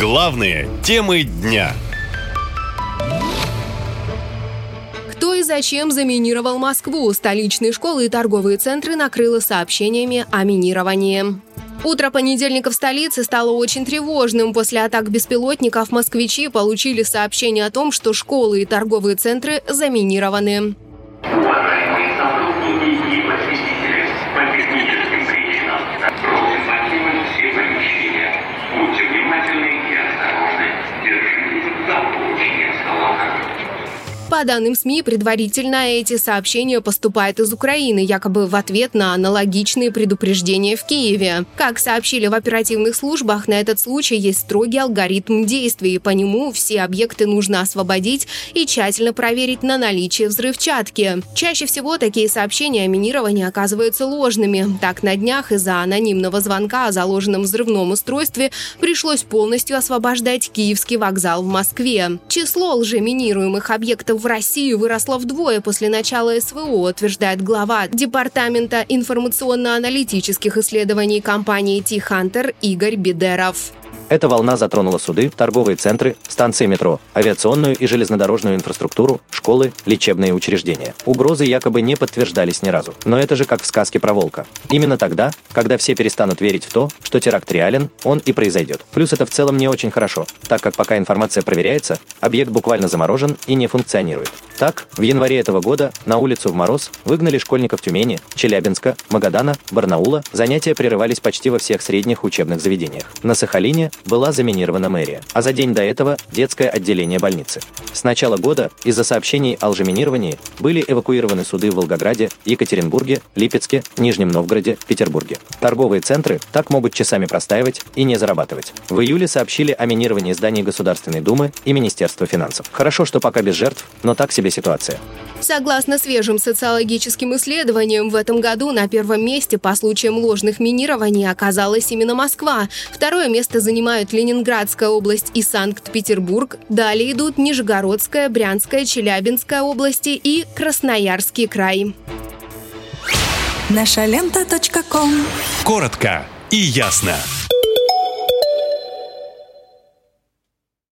Главные темы дня. Кто и зачем заминировал Москву? Столичные школы и торговые центры накрыло сообщениями о минировании. Утро понедельника в столице стало очень тревожным. После атак беспилотников москвичи получили сообщение о том, что школы и торговые центры заминированы. По данным СМИ, предварительно эти сообщения поступают из Украины, якобы в ответ на аналогичные предупреждения в Киеве. Как сообщили в оперативных службах, на этот случай есть строгий алгоритм действий. По нему все объекты нужно освободить и тщательно проверить на наличие взрывчатки. Чаще всего такие сообщения о минировании оказываются ложными. Так, на днях из-за анонимного звонка о заложенном взрывном устройстве пришлось полностью освобождать Киевский вокзал в Москве. Число лжеминируемых объектов в России выросло вдвое после начала СВО, утверждает глава Департамента информационно-аналитических исследований компании T-Hunter Игорь Бедеров. Эта волна затронула суды, торговые центры, станции метро, авиационную и железнодорожную инфраструктуру, школы, лечебные учреждения. Угрозы якобы не подтверждались ни разу. Но это же как в сказке про волка. Именно тогда, когда все перестанут верить в то, что теракт реален, он и произойдет. Плюс это в целом не очень хорошо, так как пока информация проверяется, объект буквально заморожен и не функционирует. Так, в январе этого года на улицу в мороз выгнали школьников Тюмени, Челябинска, Магадана, Барнаула. Занятия прерывались почти во всех средних учебных заведениях. На Сахалине была заминирована мэрия, а за день до этого детское отделение больницы. С начала года из-за сообщений о лжеминировании были эвакуированы суды в Волгограде, Екатеринбурге, Липецке, Нижнем Новгороде, Петербурге. Торговые центры так могут часами простаивать и не зарабатывать. В июле сообщили о минировании зданий Государственной Думы и Министерства финансов. Хорошо, что пока без жертв, но так себе ситуация. Согласно свежим социологическим исследованиям, в этом году на первом месте по случаям ложных минирований оказалась именно Москва. Второе место занимают Ленинградская область и Санкт-Петербург. Далее идут Нижегородская, Брянская, Челябинская области и Красноярский край. Наша лента. Коротко и ясно.